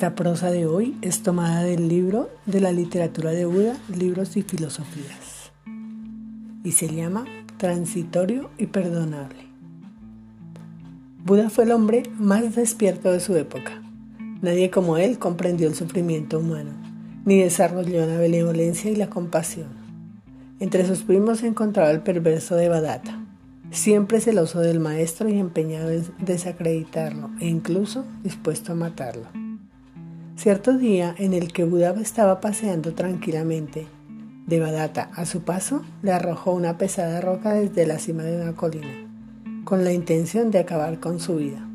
Esta prosa de hoy es tomada del libro de la literatura de Buda, Libros y Filosofías, y se llama Transitorio y Perdonable. Buda fue el hombre más despierto de su época. Nadie como él comprendió el sufrimiento humano, ni desarrolló la benevolencia y la compasión. Entre sus primos se encontraba el perverso de Badata, siempre celoso del maestro y empeñado en desacreditarlo e incluso dispuesto a matarlo. Cierto día en el que Buda estaba paseando tranquilamente, Devadatta a su paso le arrojó una pesada roca desde la cima de una colina, con la intención de acabar con su vida.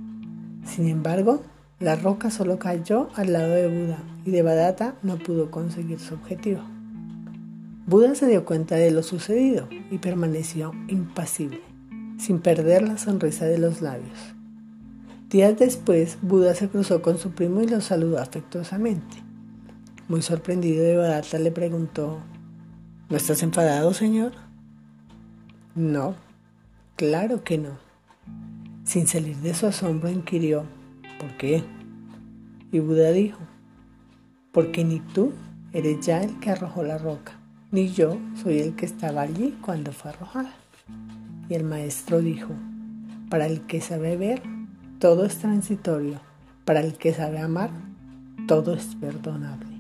Sin embargo, la roca solo cayó al lado de Buda y Devadatta no pudo conseguir su objetivo. Buda se dio cuenta de lo sucedido y permaneció impasible sin perder la sonrisa de los labios. Días después, Buda se cruzó con su primo y lo saludó afectuosamente. Muy sorprendido, Devadatta le preguntó, ¿No estás enfadado, señor? No, claro que no. Sin salir de su asombro, inquirió, ¿por qué? Y Buda dijo, porque ni tú eres ya el que arrojó la roca, ni yo soy el que estaba allí cuando fue arrojada. Y el maestro dijo, para el que sabe ver, todo es transitorio, para el que sabe amar, todo es perdonable.